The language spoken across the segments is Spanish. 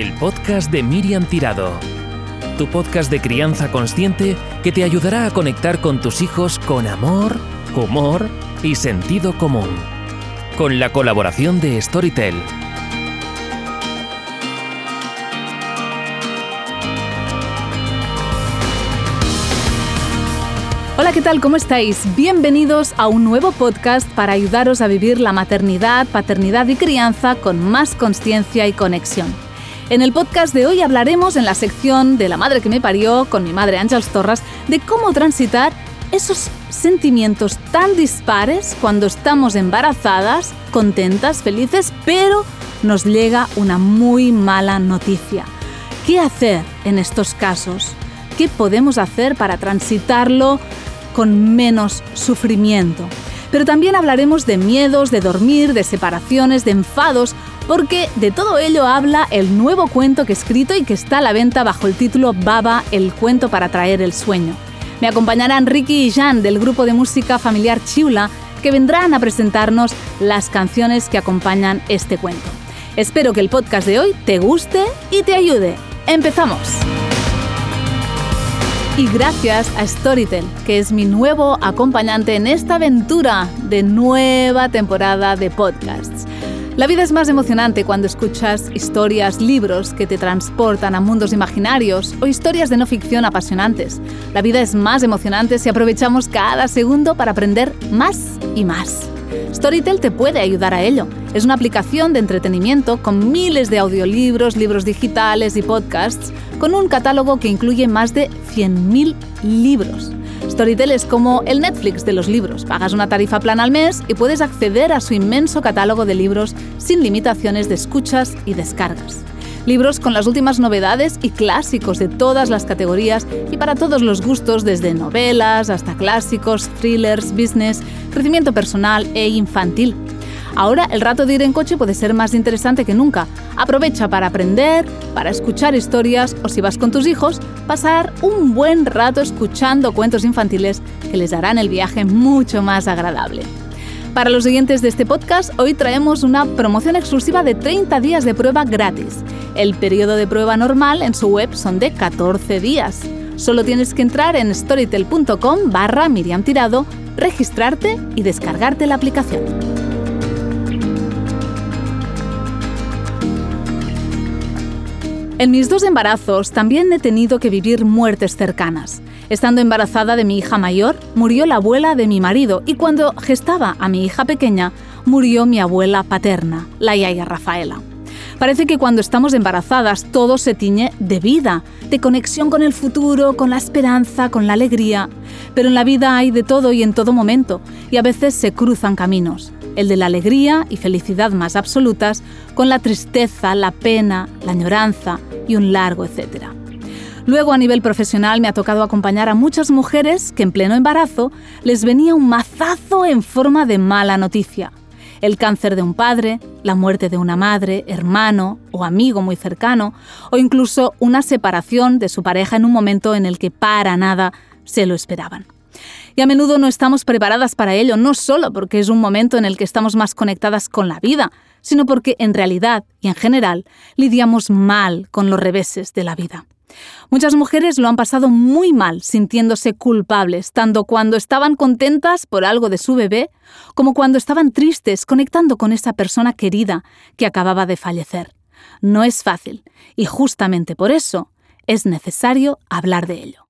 el podcast de Miriam Tirado. Tu podcast de crianza consciente que te ayudará a conectar con tus hijos con amor, humor y sentido común. Con la colaboración de Storytel. Hola, ¿qué tal? ¿Cómo estáis? Bienvenidos a un nuevo podcast para ayudaros a vivir la maternidad, paternidad y crianza con más conciencia y conexión. En el podcast de hoy hablaremos en la sección de La madre que me parió con mi madre Ángels Torras de cómo transitar esos sentimientos tan dispares cuando estamos embarazadas, contentas, felices, pero nos llega una muy mala noticia. ¿Qué hacer en estos casos? ¿Qué podemos hacer para transitarlo con menos sufrimiento? Pero también hablaremos de miedos, de dormir, de separaciones, de enfados, porque de todo ello habla el nuevo cuento que he escrito y que está a la venta bajo el título Baba, el cuento para traer el sueño. Me acompañarán Ricky y Jan del grupo de música familiar Chiula, que vendrán a presentarnos las canciones que acompañan este cuento. Espero que el podcast de hoy te guste y te ayude. ¡Empezamos! Y gracias a Storytel, que es mi nuevo acompañante en esta aventura de nueva temporada de podcasts. La vida es más emocionante cuando escuchas historias, libros que te transportan a mundos imaginarios o historias de no ficción apasionantes. La vida es más emocionante si aprovechamos cada segundo para aprender más y más. Storytel te puede ayudar a ello. Es una aplicación de entretenimiento con miles de audiolibros, libros digitales y podcasts, con un catálogo que incluye más de 100.000 libros. Storytel es como el Netflix de los libros. Pagas una tarifa plana al mes y puedes acceder a su inmenso catálogo de libros sin limitaciones de escuchas y descargas. Libros con las últimas novedades y clásicos de todas las categorías y para todos los gustos, desde novelas hasta clásicos, thrillers, business, crecimiento personal e infantil. Ahora el rato de ir en coche puede ser más interesante que nunca. Aprovecha para aprender, para escuchar historias o si vas con tus hijos, pasar un buen rato escuchando cuentos infantiles que les harán el viaje mucho más agradable. Para los siguientes de este podcast, hoy traemos una promoción exclusiva de 30 días de prueba gratis. El periodo de prueba normal en su web son de 14 días. Solo tienes que entrar en storytel.com barra Miriam Tirado, registrarte y descargarte la aplicación. En mis dos embarazos también he tenido que vivir muertes cercanas. Estando embarazada de mi hija mayor, murió la abuela de mi marido y cuando gestaba a mi hija pequeña, murió mi abuela paterna, la yaya Rafaela. Parece que cuando estamos embarazadas todo se tiñe de vida, de conexión con el futuro, con la esperanza, con la alegría. Pero en la vida hay de todo y en todo momento, y a veces se cruzan caminos el de la alegría y felicidad más absolutas, con la tristeza, la pena, la añoranza y un largo etcétera. Luego a nivel profesional me ha tocado acompañar a muchas mujeres que en pleno embarazo les venía un mazazo en forma de mala noticia. El cáncer de un padre, la muerte de una madre, hermano o amigo muy cercano, o incluso una separación de su pareja en un momento en el que para nada se lo esperaban. Y a menudo no estamos preparadas para ello, no solo porque es un momento en el que estamos más conectadas con la vida, sino porque en realidad y en general lidiamos mal con los reveses de la vida. Muchas mujeres lo han pasado muy mal sintiéndose culpables, tanto cuando estaban contentas por algo de su bebé, como cuando estaban tristes conectando con esa persona querida que acababa de fallecer. No es fácil, y justamente por eso es necesario hablar de ello.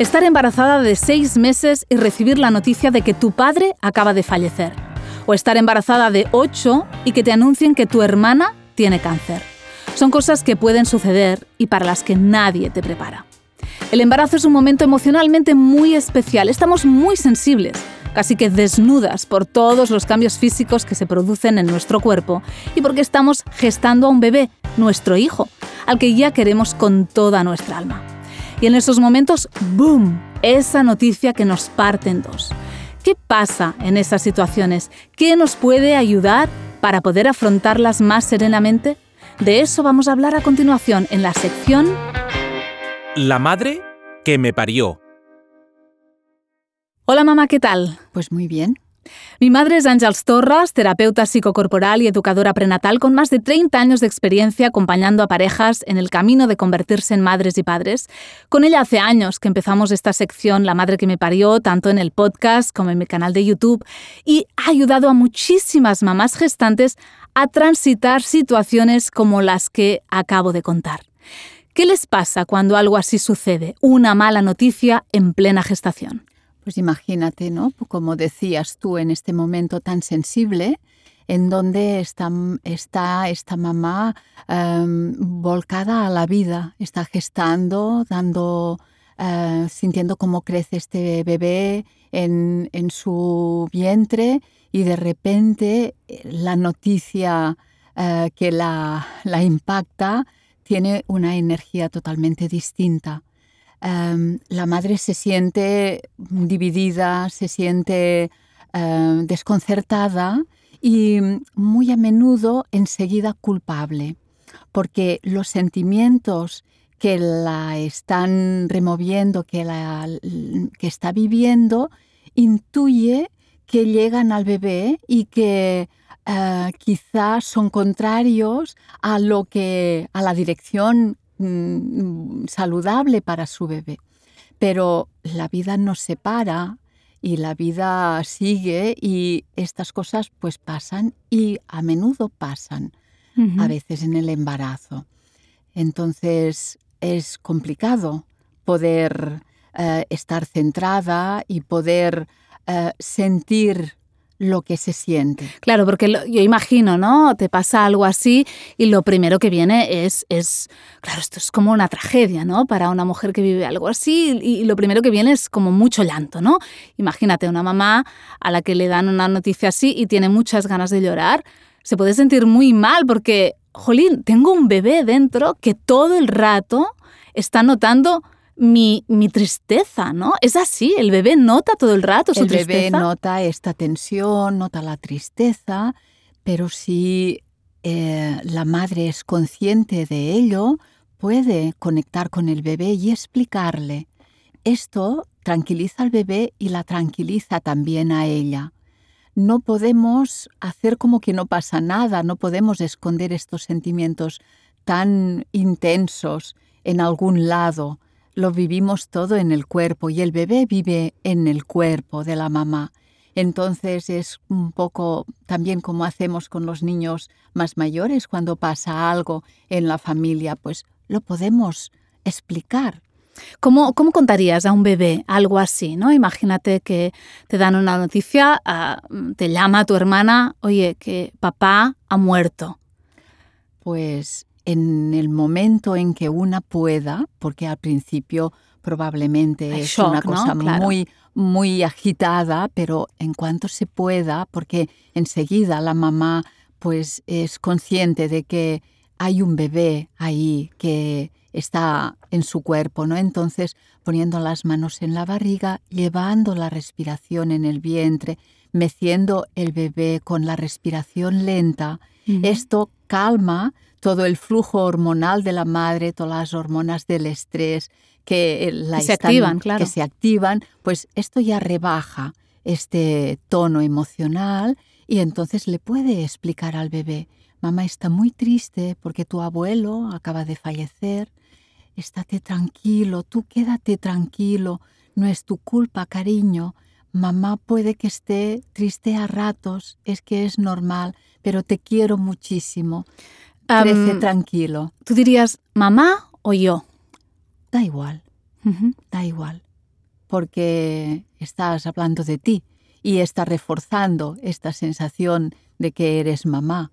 Estar embarazada de seis meses y recibir la noticia de que tu padre acaba de fallecer. O estar embarazada de ocho y que te anuncien que tu hermana tiene cáncer. Son cosas que pueden suceder y para las que nadie te prepara. El embarazo es un momento emocionalmente muy especial. Estamos muy sensibles, casi que desnudas por todos los cambios físicos que se producen en nuestro cuerpo y porque estamos gestando a un bebé, nuestro hijo, al que ya queremos con toda nuestra alma. Y en esos momentos, ¡boom! Esa noticia que nos parte en dos. ¿Qué pasa en esas situaciones? ¿Qué nos puede ayudar para poder afrontarlas más serenamente? De eso vamos a hablar a continuación en la sección La madre que me parió. Hola mamá, ¿qué tal? Pues muy bien. Mi madre es Ángels Torres, terapeuta psicocorporal y educadora prenatal con más de 30 años de experiencia acompañando a parejas en el camino de convertirse en madres y padres. Con ella hace años que empezamos esta sección La madre que me parió, tanto en el podcast como en mi canal de YouTube, y ha ayudado a muchísimas mamás gestantes a transitar situaciones como las que acabo de contar. ¿Qué les pasa cuando algo así sucede? Una mala noticia en plena gestación. Pues imagínate, ¿no? Como decías tú en este momento tan sensible, en donde está, esta mamá em, volcada a la vida, está gestando, dando, eh, sintiendo cómo crece este bebé en, su vientre y de repente eh, la noticia eh, que la impacta tiene una energía totalmente distinta. Em, la madre se siente dividida, se siente em, desconcertada y muy a menudo enseguida culpable, porque los sentimientos que la están removiendo, que, la, que está viviendo, intuye que llegan al bebé y que eh, quizás son contrarios a lo que a la dirección mm, saludable para su bebé. Pero la vida nos separa y la vida sigue y estas cosas pues pasan y a menudo pasan, a veces en el embarazo. Entonces es complicado poder eh, estar centrada y poder eh, sentir lo que se siente. Claro, porque yo imagino, ¿no? Te pasa algo así y lo primero que viene es, es, claro, esto es como una tragedia, ¿no? Para una mujer que vive algo así y lo primero que viene es como mucho llanto, ¿no? Imagínate una mamá a la que le dan una noticia así y tiene muchas ganas de llorar, se puede sentir muy mal porque, jolín, tengo un bebé dentro que todo el rato está notando mi, tristeza, ¿no? Es así, el bebé nota todo el rato su tristeza. El bebé nota esta tensión, nota la tristeza, pero si eh, la madre es consciente de ello, puede conectar con el bebé y explicarle. Esto tranquiliza al bebé y la tranquiliza también a ella. No podemos hacer como que no pasa nada, no podemos esconder estos sentimientos tan intensos en algún lado lo vivimos todo en el cuerpo y el bebé vive en el cuerpo de la mamá. Entonces es un poco también como hacemos con los niños más mayores cuando pasa algo en la familia, pues lo podemos explicar. ¿Cómo, ¿Cómo, contarías a un bebé algo así? ¿no? Imagínate que te dan una noticia, ah, te llama tu hermana, oye, que papá ha muerto. Pues en el momento en que una pueda, porque al principio probablemente es una cosa muy muy agitada, pero en cuanto se pueda, porque enseguida la mamá pues es consciente de que hay un bebé ahí que está en su cuerpo, ¿no? Entonces, poniendo las manos en la barriga, llevando la respiración en el vientre, meciendo el bebé con la respiración lenta, esto calma todo el flujo hormonal de la madre, todas las hormonas del estrés que, la se activan, claro. que se activan, pues esto ya rebaja este tono emocional y entonces le puede explicar al bebé, mamá está muy triste porque tu abuelo acaba de fallecer, estate tranquilo, tú quédate tranquilo, no es tu culpa, cariño, mamá puede que esté triste a ratos, es que es normal, pero te quiero muchísimo. Crece tranquilo. ¿Tú dirías mamá o yo? Da igual, da igual, porque estás hablando de ti y estás reforzando esta sensación de que eres mamá.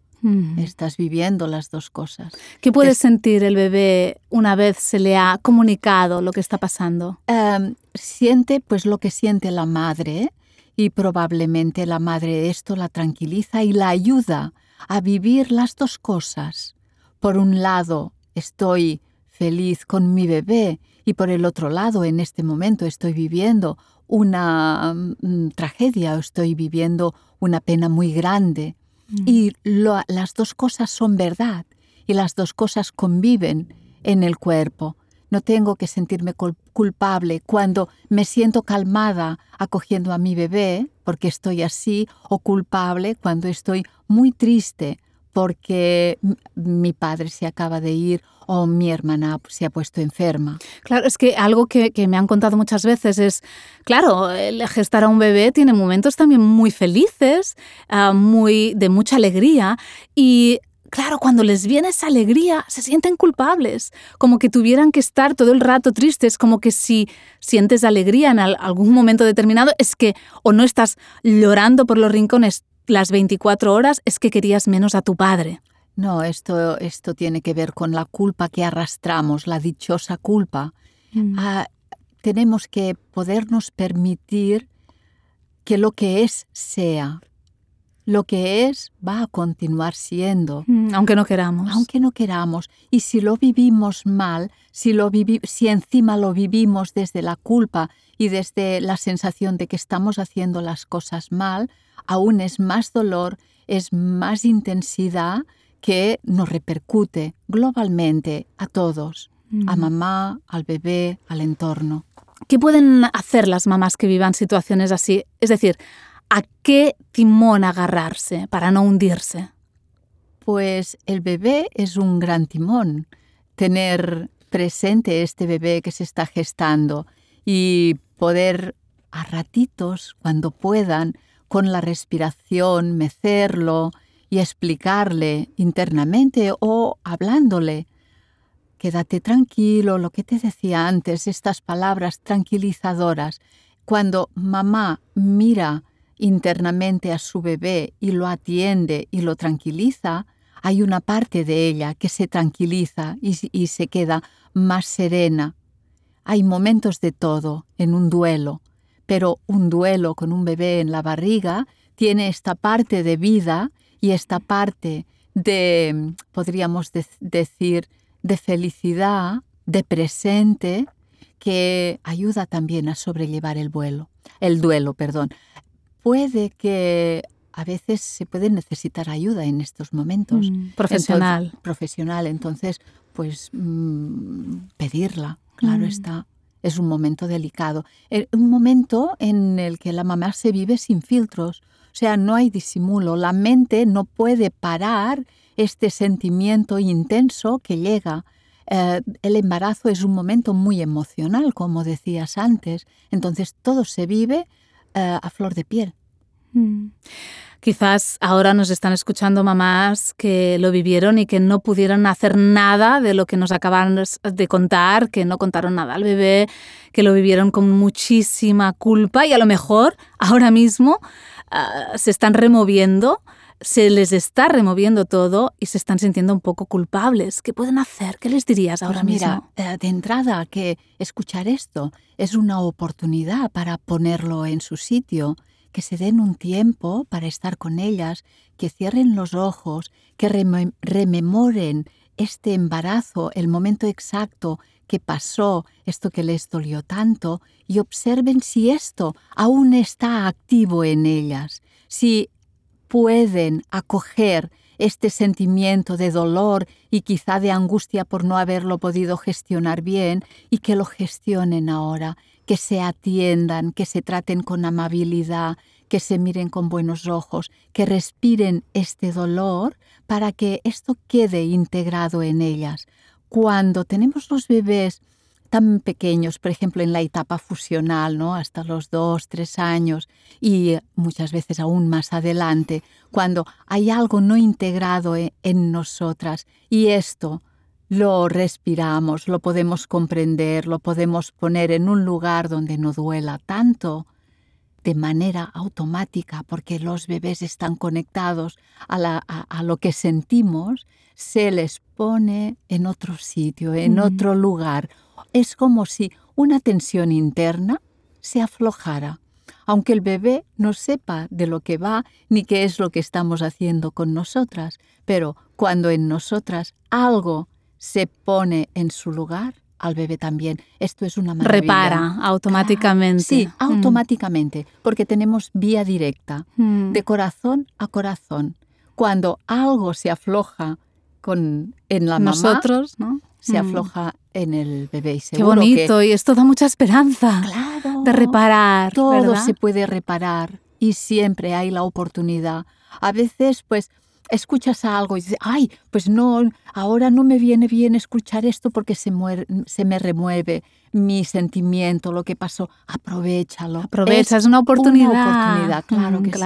Estás viviendo las dos cosas. ¿Qué puede sentir el bebé una vez se le ha comunicado lo que está pasando? Em, siente pues lo que siente la madre y probablemente la madre esto la tranquiliza y la ayuda a vivir las dos cosas. Por un lado, estoy feliz con mi bebé y por el otro lado, en este momento estoy viviendo una mm, tragedia o estoy viviendo una pena muy grande. Mm. Y las dos cosas son verdad y las dos cosas conviven en el cuerpo. no tengo que sentirme culpable cuando me siento calmada acogiendo a mi bebé porque estoy así o culpable cuando estoy muy triste porque mi padre se acaba de ir o mi hermana se ha puesto enferma. Claro, es que algo que, me han contado muchas veces es, claro, el gestar a un bebé tiene momentos también muy felices, ah, muy, de mucha alegría y claro, cuando les viene esa alegría, se sienten culpables, como que tuvieran que estar todo el rato tristes, como que si sientes alegría en algún momento determinado, es que o no estás llorando por los rincones las 24 horas es que querías menos a tu padre. No, esto, esto tiene que ver con la culpa que arrastramos, la dichosa culpa. Mm. Ah, tenemos que podernos permitir que lo que es sea. Lo que es va a continuar siendo. Mm, aunque no queramos. Aunque no queramos. Y si lo vivimos mal, si, lo si encima lo vivimos desde la culpa y desde la sensación de que estamos haciendo las cosas mal, aún es más dolor, es más intensidad que nos repercute globalmente a todos, a mamá, al bebé, al entorno. ¿Qué pueden hacer las mamás que vivan situaciones así? Es decir, ¿a qué timón agarrarse para no hundirse? Pues el bebé es un gran timón. Tener presente este bebé que se está gestando y poder a ratitos, cuando puedan, con la respiración, mecerlo y explicarle internamente o hablándole. Quédate tranquilo, lo que te decía antes, estas palabras tranquilizadoras. Cuando mamá mira internamente a su bebé y lo atiende y lo tranquiliza, hay una parte de ella que se tranquiliza y, se queda más serena. Hay momentos de todo en un duelo, pero un duelo con un bebé en la barriga tiene esta parte de vida y esta parte de, podríamos decir, de felicidad, de presente, que ayuda también a sobrellevar el vuelo, el duelo, perdón. Puede que a veces se puede necesitar ayuda en estos momentos. Mm, profesional. profesional, entonces, pues mm, pedirla, claro mm. está es un momento delicado, eh, un momento en el que la mamá se vive sin filtros, o sea, no hay disimulo, la mente no puede parar este sentimiento intenso que llega. Eh, el embarazo es un momento muy emocional, como decías antes, entonces todo se vive eh, a flor de piel. Mm. Quizás ahora nos están escuchando mamás que lo vivieron y que no pudieron hacer nada de lo que nos acaban de contar, que no contaron nada al bebé, que lo vivieron con muchísima culpa y a lo mejor ahora mismo ah, se están removiendo, se les está removiendo todo y se están sintiendo un poco culpables. ¿Qué pueden hacer? ¿Qué les dirías ahora pues mismo? Mira, eh, de entrada que escuchar esto es una oportunidad para ponerlo en su sitio que se den un tiempo para estar con ellas, que cierren los ojos, que rememoren este embarazo, el momento exacto que pasó, esto que les dolió tanto, y observen si esto aún está activo en ellas, si pueden acoger este sentimiento de dolor y quizá de angustia por no haberlo podido gestionar bien y que lo gestionen ahora, que se atiendan, que se traten con amabilidad, que se miren con buenos ojos, que respiren este dolor para que esto quede integrado en ellas. Cuando tenemos los bebés tan pequeños, por ejemplo, en la etapa fusional, ¿no? hasta los dos, tres años y muchas veces aún más adelante, cuando hay algo no integrado e, en nosotras y esto lo respiramos, lo podemos comprender, lo podemos poner en un lugar donde no duela tanto, de manera automática, porque los bebés están conectados a, lo que sentimos, se les pone en otro sitio, en otro lugar. Es como si una tensión interna se aflojara, aunque el bebé no sepa de lo que va ni qué es lo que estamos haciendo con nosotras, pero cuando en nosotras algo se pone en su lugar, al bebé también. Esto es una maravilla. Repara automáticamente. sí, mm. automáticamente, porque tenemos vía directa, mm. de corazón a corazón. Cuando algo se afloja con, en la Nosotros, ¿no? Se Mm. afloja en el bebé. Y Qué bonito, que y esto da mucha esperanza claro, de reparar, todo ¿verdad? se puede reparar y siempre hay la oportunidad. A veces, pues, escuchas algo y dices, ay, pues no, ahora no me viene bien escuchar esto porque se, muer- se me remueve mi sentimiento, lo que pasó. Aprovechalo. Aprovecha, es, una oportunidad. Una oportunidad, claro Mm, que sí.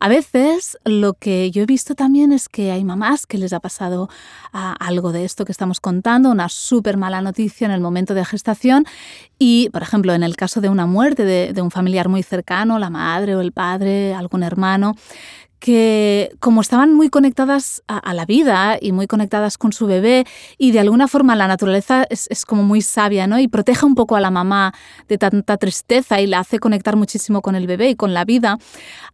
A veces lo que yo he visto también es que hay mamás que les ha pasado ah, algo de esto que estamos contando, una súper mala noticia en el momento de gestación y, por ejemplo, en el caso de una muerte de, de un familiar muy cercano, la madre o el padre, algún hermano, que como estaban muy conectadas a, la vida y muy conectadas con su bebé y de alguna forma la naturaleza es, como muy sabia ¿no? y protege un poco a la mamá de tanta tristeza y la hace conectar muchísimo con el bebé y con la vida,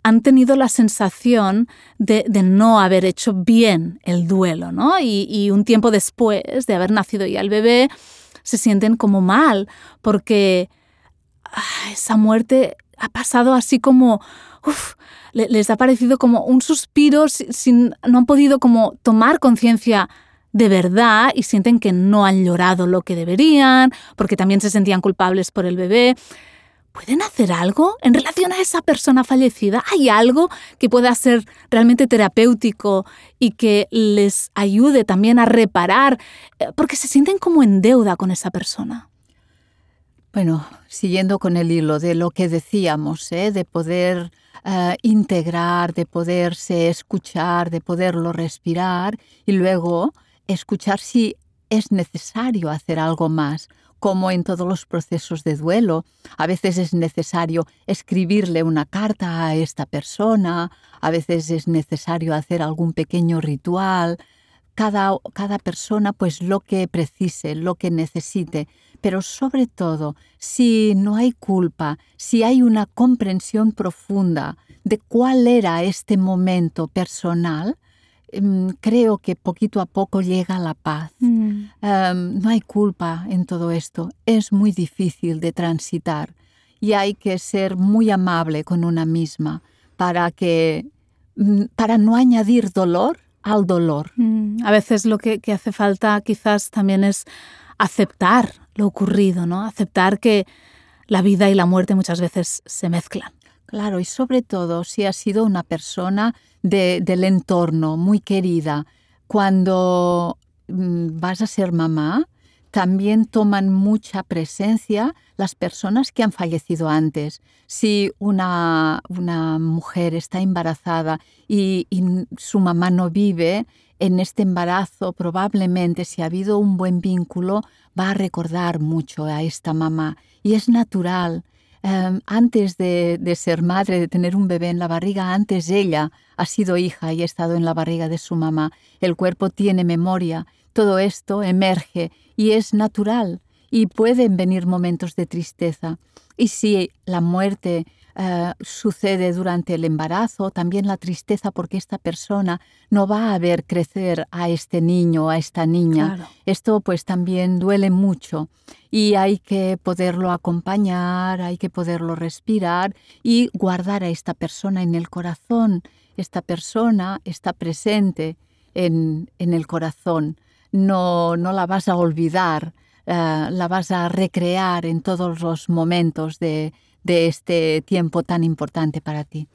han tenido la sensación de, no haber hecho bien el duelo ¿no? y, y un tiempo después de haber nacido ya el bebé se sienten como mal porque ah, esa muerte ha pasado así como... uf, le- les ha parecido como un suspiro, si- sin, no han podido como tomar conciencia de verdad y sienten que no han llorado lo que deberían, porque también se sentían culpables por el bebé. ¿Pueden hacer algo en relación a esa persona fallecida? ¿Hay algo que pueda ser realmente terapéutico y que les ayude también a reparar? Eh, Porque se sienten como en deuda con esa persona. Bueno, siguiendo con el hilo de lo que decíamos, ¿eh? de poder eh, integrar, de poderse escuchar, de poderlo respirar y luego escuchar si es necesario hacer algo más, como en todos los procesos de duelo. A veces es necesario escribirle una carta a esta persona, a veces es necesario hacer algún pequeño ritual, cada, cada persona pues lo que precise, lo que necesite, pero sobre todo si no hay culpa, si hay una comprensión profunda de cuál era este momento personal, em, creo que poquito a poco llega la paz. Em, no hay culpa en todo esto, es muy difícil de transitar y hay que ser muy amable con una misma para que mm, para no añadir dolor al dolor. Mm, A veces lo que, que hace falta quizás también es aceptar lo ocurrido, ¿no? Aceptar que la vida y la muerte muchas veces se mezclan. Claro, y sobre todo si has sido una persona de- del entorno muy querida, cuando mm, vas a ser mamá, también toman mucha presencia las personas que han fallecido antes. Si una, una mujer está embarazada y su mamá no vive, en este embarazo probablemente si ha habido un buen vínculo va a recordar mucho a esta mamá y es natural. Um, antes de, de, ser madre, de tener un bebé en la barriga, antes ella ha sido hija y ha estado en la barriga de su mamá. El cuerpo tiene memoria, todo esto emerge y es natural y pueden venir momentos de tristeza. Y si la muerte uh, sucede durante el embarazo, también la tristeza porque esta persona no va a ver crecer a este niño, a esta niña. Claro. Esto pues también duele mucho y hay que poderlo acompañar, hay que poderlo respirar y guardar a esta persona en el corazón. Esta persona está presente en, en el corazón, no, no la vas a olvidar, uh, la vas a recrear en todos los momentos de, de este tiempo tan importante para ti.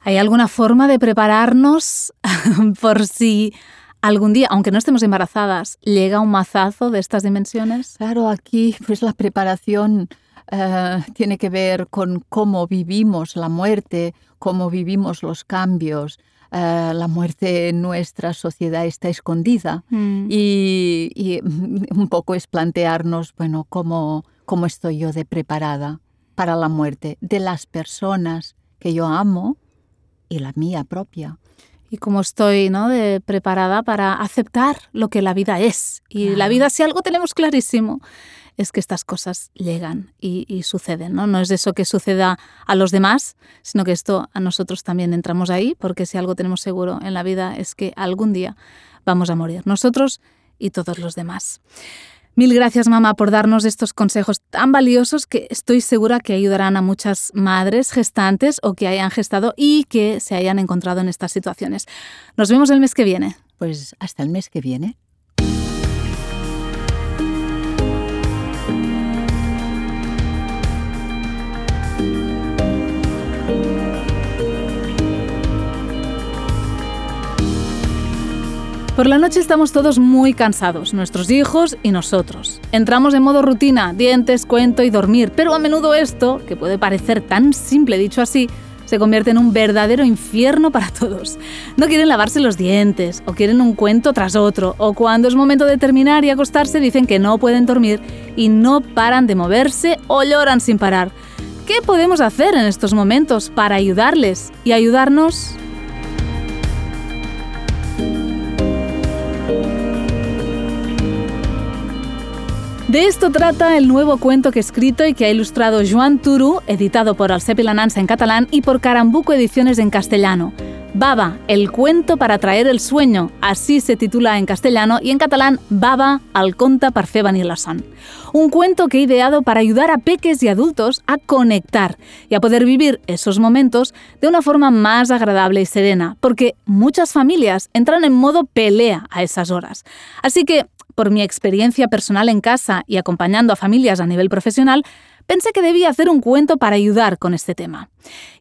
¿Hay alguna forma de prepararnos por si algún día, aunque no estemos embarazadas, llega un mazazo de estas dimensiones? Claro, aquí pues la preparación uh, tiene que ver con cómo vivimos la muerte, cómo vivimos los cambios. Uh, la muerte en nuestra sociedad está escondida Mm. y, y, un poco es plantearnos, bueno, cómo, cómo estoy yo de preparada para la muerte de las personas que yo amo y la mía propia. y cómo estoy ¿no? de preparada para aceptar lo que la vida es. Y Claro. la vida, si algo tenemos clarísimo, es que estas cosas llegan y, y suceden. ¿no? no es eso que suceda a los demás, sino que esto a nosotros también entramos ahí, porque si algo tenemos seguro en la vida es que algún día vamos a morir, nosotros y todos los demás. Mil gracias, mamá, por darnos estos consejos tan valiosos que estoy segura que ayudarán a muchas madres gestantes o que hayan gestado y que se hayan encontrado en estas situaciones. Nos vemos el mes que viene. Pues hasta el mes que viene. Por la noche estamos todos muy cansados, nuestros hijos y nosotros. Entramos en modo rutina, dientes, cuento y dormir, pero a menudo esto, que puede parecer tan simple dicho así, se convierte en un verdadero infierno para todos. No quieren lavarse los dientes, o quieren un cuento tras otro, o cuando es momento de terminar y acostarse dicen que no pueden dormir y no paran de moverse o lloran sin parar. ¿Qué podemos hacer en estos momentos para ayudarles y ayudarnos De esto trata el nuevo cuento que he escrito y que ha ilustrado Joan Turu, editado por Alcepi Lananza en catalán y por Carambuco Ediciones en castellano. Baba, el cuento para traer el sueño, así se titula en castellano y en catalán Baba, al conta per fer Un cuento que he ideado para ayudar a peques y adultos a conectar y a poder vivir esos momentos de una forma más agradable y serena, porque muchas familias entran en modo pelea a esas horas. Así que por mi experiencia personal en casa y acompañando a familias a nivel profesional, pensé que debía hacer un cuento para ayudar con este tema.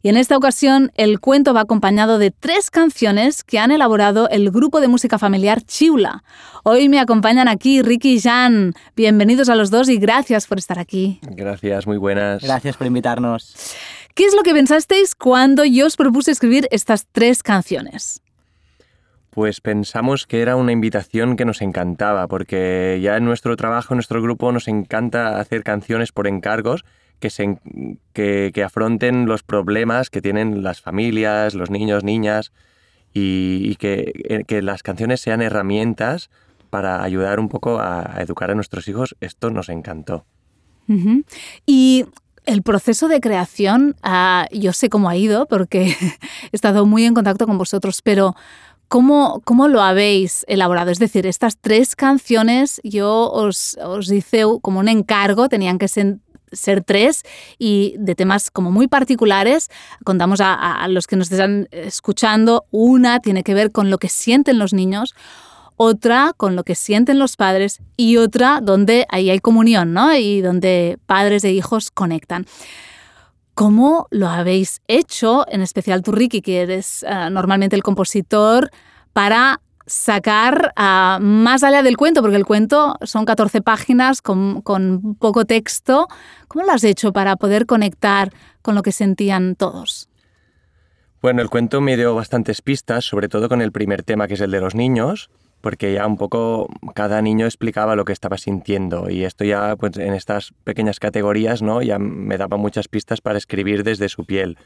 Y en esta ocasión el cuento va acompañado de tres canciones que han elaborado el grupo de música familiar Chiula. Hoy me acompañan aquí Ricky y Jan. Bienvenidos a los dos y gracias por estar aquí. Gracias, muy buenas. Gracias por invitarnos. ¿Qué es lo que pensasteis cuando yo os propuse escribir estas tres canciones? Pues pensamos que era una invitación que nos encantaba, porque ya en nuestro trabajo, en nuestro grupo, nos encanta hacer canciones por encargos que, se, que, afronten los problemas que tienen las familias, los niños, niñas, y, eh, que, las canciones sean herramientas para ayudar un poco a, educar a nuestros hijos. Esto nos encantó. Y el proceso de creación, ah, yo sé cómo ha ido porque he estado muy en contacto con vosotros, pero ¿Cómo, ¿Cómo, lo habéis elaborado? Es decir, estas tres canciones yo os, os hice como un encargo, tenían que ser, tres y de temas como muy particulares. Contamos a, a, los que nos están escuchando, una tiene que ver con lo que sienten los niños, otra con lo que sienten los padres y otra donde ahí hay comunión, ¿no? Y donde padres e hijos conectan. ¿Cómo lo habéis hecho, en especial tú, Ricky, que eres eh, normalmente el compositor, para sacar uh, más allá del cuento? Porque el cuento son 14 páginas con, con poco texto. ¿Cómo lo has hecho para poder conectar con lo que sentían todos? Bueno, el cuento me dio bastantes pistas, sobre todo con el primer tema, que es el de los niños porque ya un poco cada niño explicaba lo que estaba sintiendo y esto ya pues en estas pequeñas categorías no ya me daba muchas pistas para escribir desde su piel.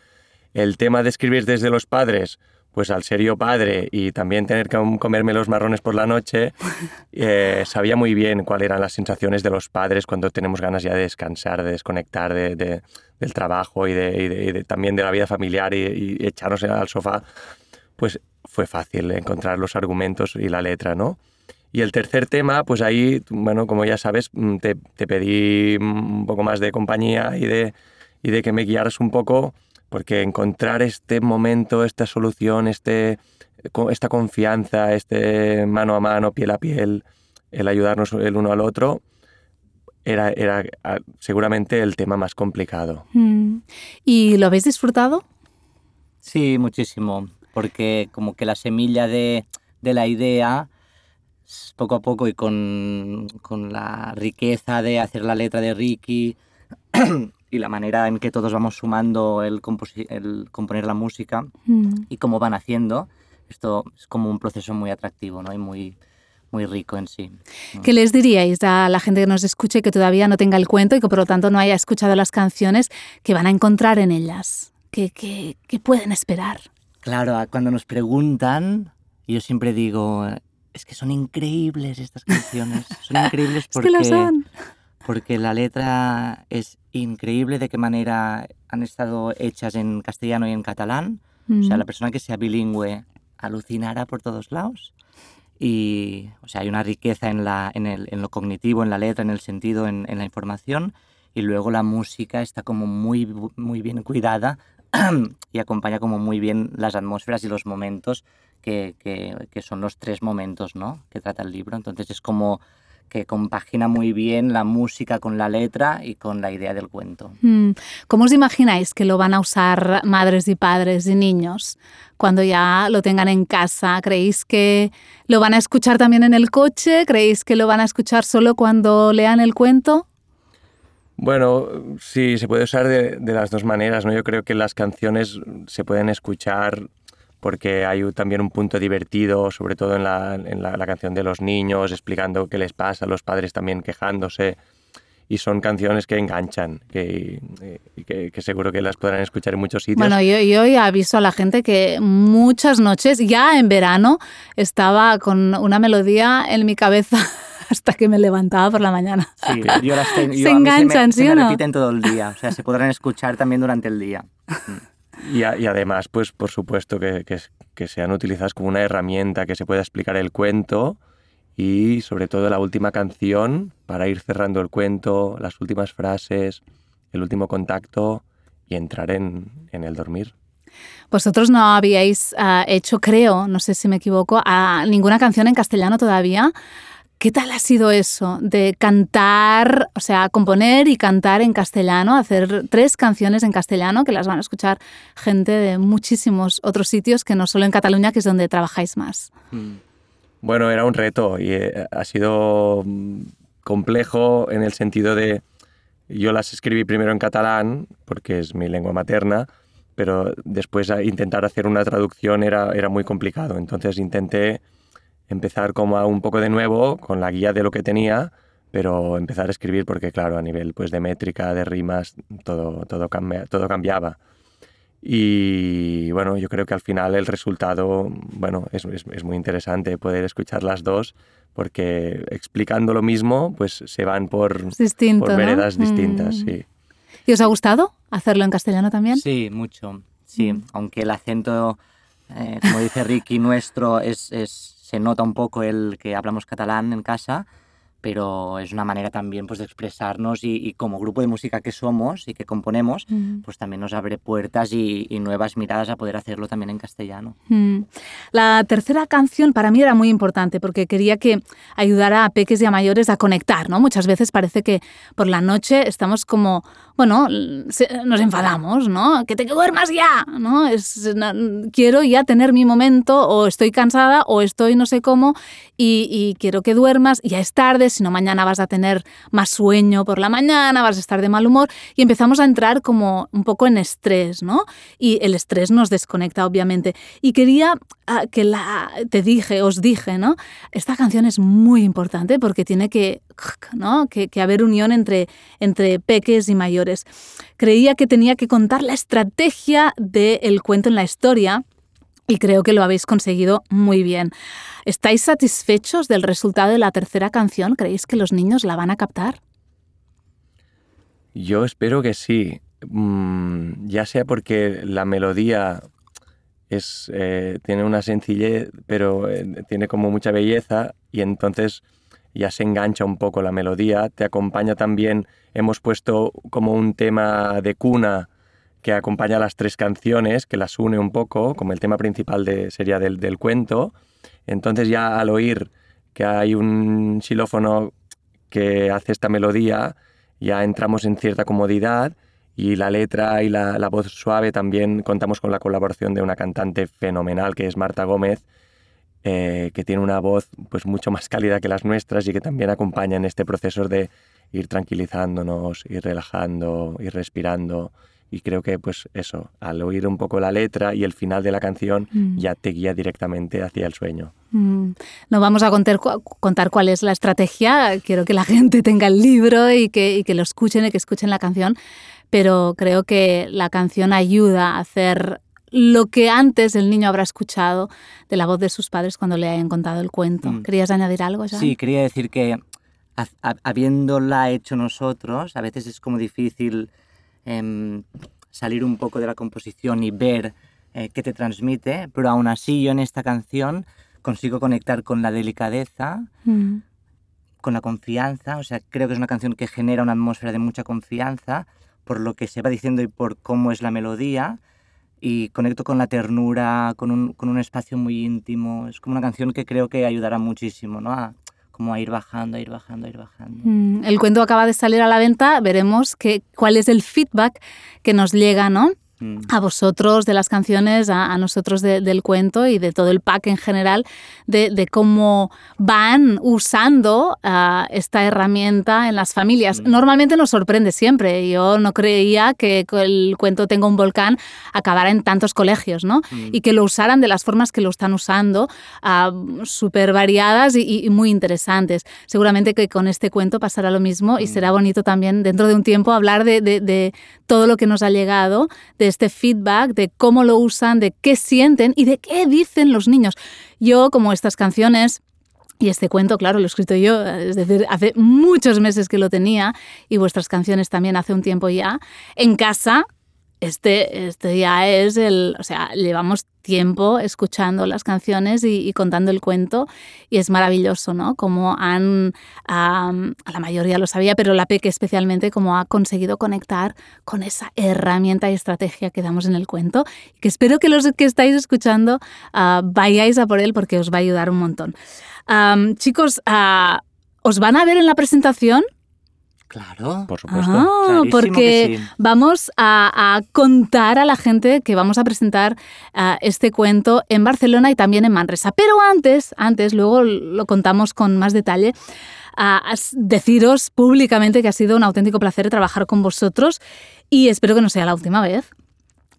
El tema de escribir desde los padres pues al ser yo padre y también tener que comerme los marrones por la noche eh, sabía muy bien cuáles eran las sensaciones de los padres cuando tenemos ganas ya de descansar de desconectar de, del trabajo y, de, también de la vida familiar y, y echarnos al sofá. Pues fue fácil encontrar los argumentos y la letra, ¿no? Y el tercer tema, pues ahí, bueno, como ya sabes, mm, te, pedí un poco más de compañía y de, y de que me guiaras un poco, porque encontrar este momento, esta solución, este, esta confianza, este mano a mano, piel a piel, el ayudarnos el uno al otro, era, era seguramente el tema más complicado. Mm. ¿Y lo habéis disfrutado? Sí, muchísimo porque como que la semilla de, de la idea, poco a poco y con, con, la riqueza de hacer la letra de Ricky y la manera en que todos vamos sumando el, el componer la música mm. y cómo van haciendo, esto es como un proceso muy atractivo ¿no? y muy, muy rico en sí. ¿Qué les diríais a la gente que nos escuche que todavía no tenga el cuento y que por lo tanto no haya escuchado las canciones que van a encontrar en ellas? ¿Qué, qué, qué pueden esperar? Claro, cuando nos preguntan, yo siempre digo, es que son increíbles estas canciones. Son increíbles porque, es que son. porque la letra es increíble de qué manera han estado hechas en castellano y en catalán. O sea, la persona que sea bilingüe alucinará por todos lados. Y, o sea, hay una riqueza en, la, en, el, en lo cognitivo, en la letra, en el sentido, en, en, la información. Y luego la música está como muy, muy bien cuidada y acompaña como muy bien las atmósferas y los momentos que, que, son los tres momentos ¿no? que trata el libro. Entonces es como que compagina muy bien la música con la letra y con la idea del cuento. Mm. ¿Cómo os imagináis que lo van a usar madres y padres y niños cuando ya lo tengan en casa? ¿Creéis que lo van a escuchar también en el coche? ¿Creéis que lo van a escuchar solo cuando lean el cuento? Bueno, sí, se puede usar de, las dos maneras, ¿no? Yo creo que las canciones se pueden escuchar porque hay también un punto divertido, sobre todo en la, en la, canción de los niños, explicando qué les pasa, los padres también quejándose. Y son canciones que enganchan, que, que, que, seguro que las podrán escuchar en muchos sitios. Bueno, yo, yo ya aviso a la gente que muchas noches, ya en verano, estaba con una melodía en mi cabeza hasta que me levantaba por la mañana. Sí, yo las tengo. se yo, enganchan, se me, ¿sí se o me no? repiten todo el día. O sea, se podrán escuchar también durante el día. Y, a, y, además, pues por supuesto que, que, que, sean utilizadas como una herramienta que se pueda explicar el cuento y sobre todo la última canción para ir cerrando el cuento, las últimas frases, el último contacto y entrar en, en el dormir. Vosotros no habíais uh, hecho, creo, no sé si me equivoco, uh, ninguna canción en castellano todavía. ¿Qué tal ha sido eso de cantar, o sea, componer y cantar en castellano, hacer tres canciones en castellano que las van a escuchar gente de muchísimos otros sitios que no solo en Cataluña, que es donde trabajáis más? Bueno, era un reto y eh, ha sido mm, complejo en el sentido de yo las escribí primero en catalán porque es mi lengua materna, pero después intentar hacer una traducción era, era muy complicado. Entonces intenté empezar como a un poco de nuevo con la guía de lo que tenía, pero empezar a escribir porque, claro, a nivel pues, de métrica, de rimas, todo, todo, cambia, todo cambiaba. Y bueno, yo creo que al final el resultado, bueno, es, es, es, muy interesante poder escuchar las dos porque explicando lo mismo, pues se van por, Distinto, por veredas ¿no? distintas, mm. sí. ¿Y os ha gustado hacerlo en castellano también? Sí, mucho. Sí, mm. aunque el acento, eh, como dice Ricky, nuestro es, es se nota un poco el que hablamos catalán en casa, pero es una manera también pues, de expresarnos y, y, como grupo de música que somos y que componemos, mm. pues también nos abre puertas y, y, nuevas miradas a poder hacerlo también en castellano. Mm. La tercera canción para mí era muy importante porque quería que ayudara a peques y a mayores a conectar, ¿no? Muchas veces parece que por la noche estamos como, bueno, nos enfadamos, ¿no? Que te duermas ya, ¿no? Es, no, quiero ya tener mi momento o estoy cansada o estoy no sé cómo y, y quiero que duermas, ya es tarde, si no mañana vas a tener más sueño por la mañana, vas a estar de mal humor y empezamos a entrar como un poco en estrés, ¿no? Y el estrés nos desconecta, obviamente. Y quería uh, que la, te dije, os dije, ¿no? Esta canción es muy importante porque tiene que, ¿no? que, haber unión entre, entre peques y mayores. Creía que tenía que contar la estrategia del cuento en la historia y creo que lo habéis conseguido muy bien. ¿Estáis satisfechos del resultado de la tercera canción? ¿Creéis que los niños la van a captar? Yo espero que sí, mm, ya sea porque la melodía es, eh, tiene una sencillez, pero eh, tiene como mucha belleza y entonces ya se engancha un poco la melodía, te acompaña también, hemos puesto como un tema de cuna que acompaña las tres canciones, que las une un poco, como el tema principal sería del, del cuento. Entonces ya al oír que hay un xilófono que hace esta melodía, ya entramos en cierta comodidad y la letra y la, la, voz suave también contamos con la colaboración de una cantante fenomenal que es Marta Gómez, eh, que tiene una voz pues mucho más cálida que las nuestras y que también acompaña en este proceso de ir tranquilizándonos, ir relajando, ir respirando y creo que pues eso, al oír un poco la letra y el final de la canción mm. ya te guía directamente hacia el sueño. Mm. No vamos a contar, contar, cuál es la estrategia, quiero que la gente tenga el libro y que, y que lo escuchen y que escuchen la canción, pero creo que la canción ayuda a hacer lo que antes el niño habrá escuchado de la voz de sus padres cuando le hayan contado el cuento. Mm. ¿Querías añadir algo, Jean? Sí, quería decir que habiéndola hecho nosotros, a veces es como difícil eh, salir un poco de la composición y ver eh, qué te transmite, pero aún así yo en esta canción consigo conectar con la delicadeza, mm. con la confianza, o sea, creo que es una canción que genera una atmósfera de mucha confianza por lo que se va diciendo y por cómo es la melodía, y conecto con la ternura, con un, con un espacio muy íntimo, es como una canción que creo que ayudará muchísimo ¿no? a como a ir bajando, a ir bajando, a ir bajando. Mm, el cuento acaba de salir a la venta, veremos que, cuál es el feedback que nos llega, ¿no? Mm. a vosotros de las canciones, a, nosotros del cuento y de todo el pack en general, de, cómo van usando ah, esta herramienta en las familias. Mm. Normalmente nos sorprende siempre. Yo no creía que el cuento Tengo un volcán acabara en tantos colegios, ¿no? Mm. Y que lo usaran de las formas que lo están usando, ah, súper variadas y, muy interesantes. Seguramente que con este cuento pasará lo mismo y será bonito también dentro de un tiempo hablar de, de todo lo que nos ha llegado, de este feedback, de cómo lo usan, de qué sienten y de qué dicen los niños. Yo, como estas canciones, y este cuento, claro, lo he escrito yo, es decir, hace muchos meses que lo tenía y vuestras canciones también hace un tiempo ya. En casa este, este ya es el, o sea, llevamos tiempo escuchando las canciones y, contando el cuento y es maravilloso, ¿no? Como han, a la mayoría lo sabía, pero la Peque especialmente, como ha conseguido conectar con esa herramienta y estrategia que damos en el cuento, que espero que los que estáis escuchando ah, vayáis a por él porque os va a ayudar un montón. chicos, ah, ¿os van a ver en la presentación? Claro. Por supuesto. Ah, porque vamos a, contar a la gente que vamos a presentar ah, este cuento en Barcelona y también en Manresa. Pero antes, antes, luego lo contamos con más detalle, a deciros públicamente que ha sido un auténtico placer trabajar con vosotros y espero que no sea la última vez.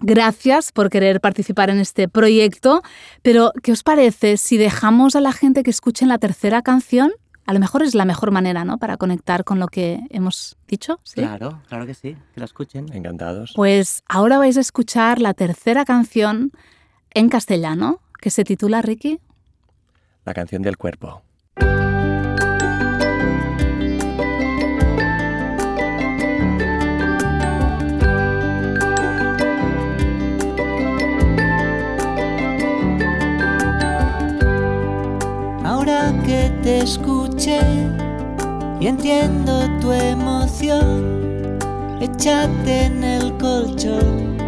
Gracias por querer participar en este proyecto, pero ¿qué os parece si dejamos a la gente que escuche la tercera canción? A lo mejor es la mejor manera, ¿no? Para conectar con lo que hemos dicho. ¿sí? Claro, claro que sí, que lo escuchen. Encantados. Pues ahora vais a escuchar la tercera canción en castellano, que se titula Ricky. La canción del cuerpo. que te y entiendo tu emoción. Échate en el colchón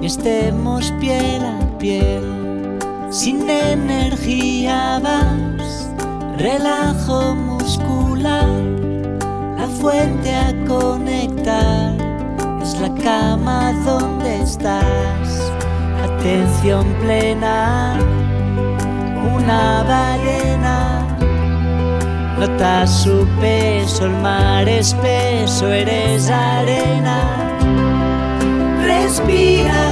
y estemos piel a piel. Sin energía vas, relajo muscular, la fuente a conectar es la cama donde estás. Atención plena una ballena. Nota su peso, el mar espeso, eres arena. Respira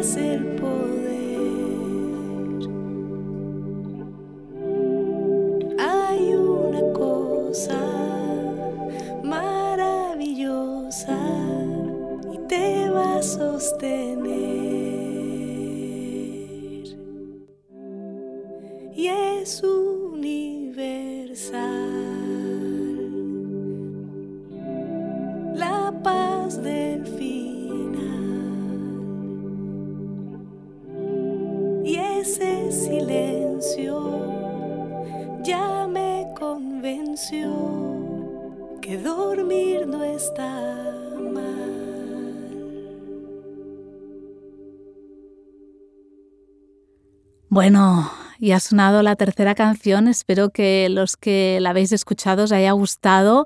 Verás el Bueno, y ha sonado la tercera canción. Espero que los que la habéis escuchado os haya gustado.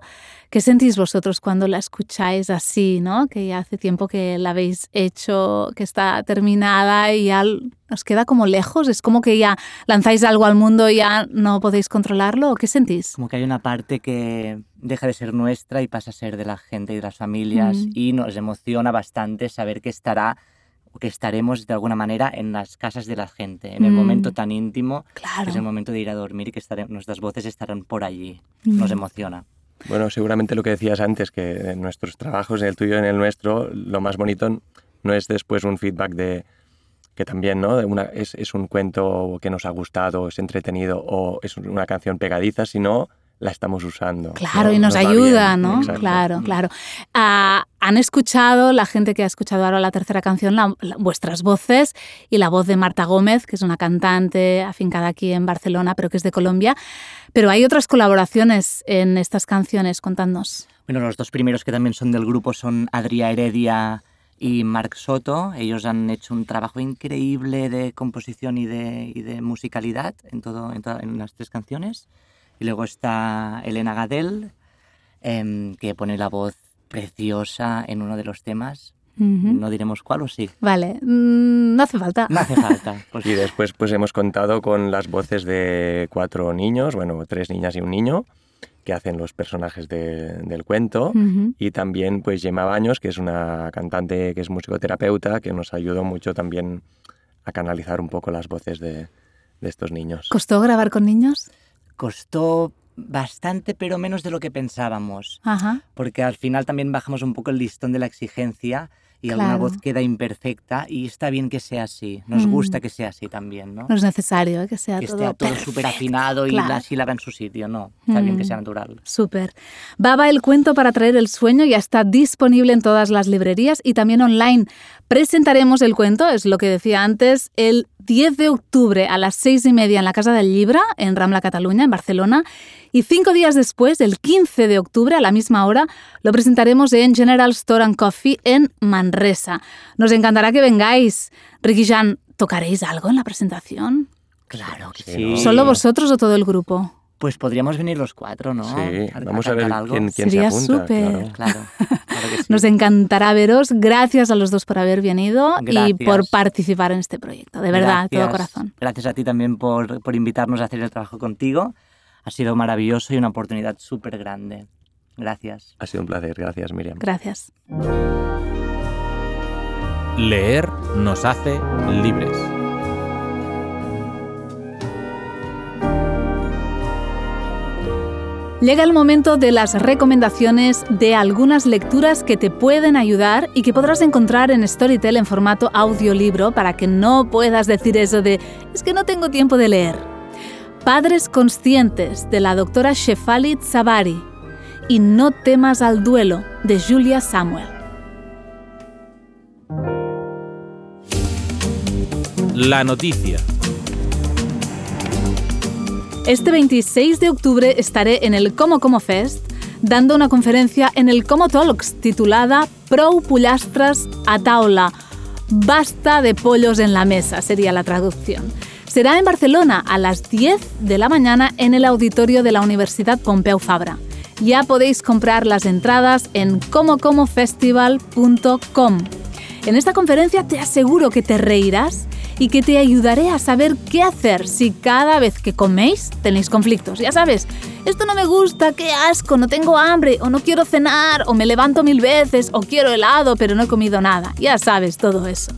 ¿Qué sentís vosotros cuando la escucháis así, no? Que ya hace tiempo que la habéis hecho, que está terminada y ya os queda como lejos. Es como que ya lanzáis algo al mundo y ya no podéis controlarlo. ¿O ¿Qué sentís? Como que hay una parte que deja de ser nuestra y pasa a ser de la gente y de las familias Mm. y nos emociona bastante saber que estará que estaremos de alguna manera en las casas de la gente, en el Mm. momento tan íntimo que Claro. es el momento de ir a dormir y que nuestras voces estarán por allí. Nos Mm. emociona. Bueno, seguramente lo que decías antes, que en nuestros trabajos, en el tuyo y en el nuestro, lo más bonito no es después un feedback de que también ¿no? Una, es, es un cuento que nos ha gustado, es entretenido o es una canción pegadiza, sino la estamos usando. Claro, ¿no? y nos, va ayuda, bien. ¿no? Exacto. Claro, claro. Ah, han escuchado, la gente que ha escuchado ahora la tercera canción, la- la- vuestras voces y la voz de Marta Gómez, que es una cantante afincada aquí en Barcelona, pero que es de Colombia. Pero hay otras colaboraciones en estas canciones, contadnos. Bueno, los dos primeros que también son del grupo son Adrià Heredia y Marc Soto. Ellos han hecho un trabajo increíble de composición y de, y de musicalidad en, todo, en, toda- en las tres canciones. Y luego está Elena Gadel, em, que pone la voz preciosa en uno de los temas. No diremos cuál o sí. Vale, mm, no hace falta. No hace falta. Pues Y después pues hemos contado con las voces de cuatro niños, bueno, tres niñas y un niño, que hacen los personajes de- del cuento. Y también pues Gemma Baños, que es una cantante que es musicoterapeuta, que nos ayudó mucho también a canalizar un poco las voces de, de estos niños. ¿Costó grabar con niños? Costó bastante, pero menos de lo que pensábamos. Ajá. porque al final también bajamos un poco el listón de la exigencia y alguna voz queda imperfecta y está bien que sea así. Nos Mm. gusta que sea así también, ¿no? No es necesario ¿eh? que sea que todo esté todo súper afinado y claro. la sílaba en su sitio, no. Está bien que Mm. sea natural. Súper. Baba, el cuento para traer el sueño ya está disponible en todas las librerías y también online. Presentaremos el cuento, es lo que decía antes, el 10 de octubre a las seis y media en la Casa del Llibre, en Rambla, Cataluña, en Barcelona. Y cinco días después, el 15 de octubre, a la misma hora, lo presentaremos en General Store and Coffee en Manresa. Nos encantará que vengáis. Ricky Jan, ¿tocaréis algo en la presentación? Claro que Sí, sí. ¿no? ¿Solo vosotros o todo el grupo? Pues podríamos venir los cuatro, ¿no? Sí, A- vamos a, ver algo. quién, quién se Sería apunta. súper. claro. Claro, claro que sí. Nos encantará veros. Gracias a los dos por haber venido y Gracias. por participar en este proyecto. De verdad, de todo Gracias. corazón. Gracias a ti también por, por invitarnos a hacer el trabajo contigo. Ha sido maravilloso y una oportunidad súper grande. Gracias. Ha sido un placer, gracias Miriam. Gracias. Leer nos hace libres. Llega el momento de las recomendaciones de algunas lecturas que te pueden ayudar y que podrás encontrar en Storytel en formato audiolibro para que no puedas decir eso de es que no tengo tiempo de leer. Padres conscientes de la doctora Shefali Zabari y No temas al duelo de Julia Samuel. La noticia. Este 26 de octubre estaré en el Como Como Fest dando una conferencia en el Como Talks titulada Prou Pollastres a Taula. Basta de pollos en la mesa sería la traducción. Será en Barcelona a las 10 de la mañana en el auditorio de la Universidad Pompeu Fabra. Ya podéis comprar las entradas en comocomofestival.com. En esta conferencia te aseguro que te reirás y que te ayudaré a saber qué hacer si cada vez que coméis tenéis conflictos. Ya sabes, esto no me gusta, qué asco, no tengo hambre, o no quiero cenar, o me levanto mil veces, o quiero helado, pero no he comido nada. Ya sabes todo eso.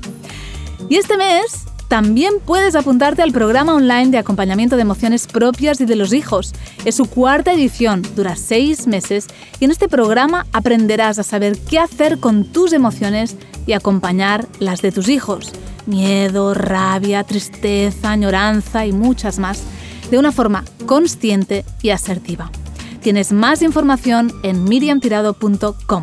Y este mes también puedes apuntarte al programa online de acompañamiento de emociones propias y de los hijos. Es su cuarta edición, dura seis meses y en este programa aprenderás a saber qué hacer con tus emociones y acompañar las de tus hijos. Miedo, rabia, tristeza, añoranza y muchas más, de una forma consciente y asertiva. Tienes más información en miriamtirado.com.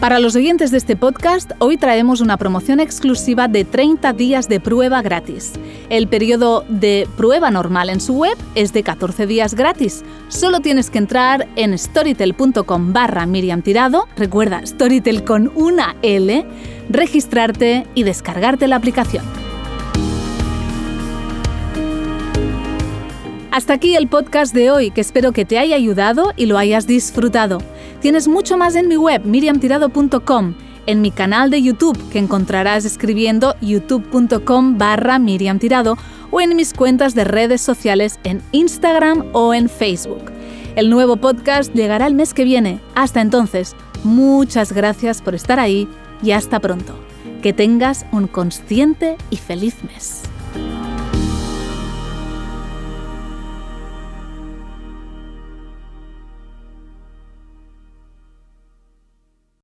Para los oyentes de este podcast, hoy traemos una promoción exclusiva de 30 días de prueba gratis. El periodo de prueba normal en su web es de 14 días gratis. Solo tienes que entrar en storytel.com barra Miriam Tirado, recuerda Storytel con una L, registrarte y descargarte la aplicación. Hasta aquí el podcast de hoy, que espero que te haya ayudado y lo hayas disfrutado. Tienes mucho más en mi web, miriamtirado.com, en mi canal de YouTube, que encontrarás escribiendo youtube.com barra miriamtirado, o en mis cuentas de redes sociales en Instagram o en Facebook. El nuevo podcast llegará el mes que viene. Hasta entonces, muchas gracias por estar ahí y hasta pronto. Que tengas un consciente y feliz mes.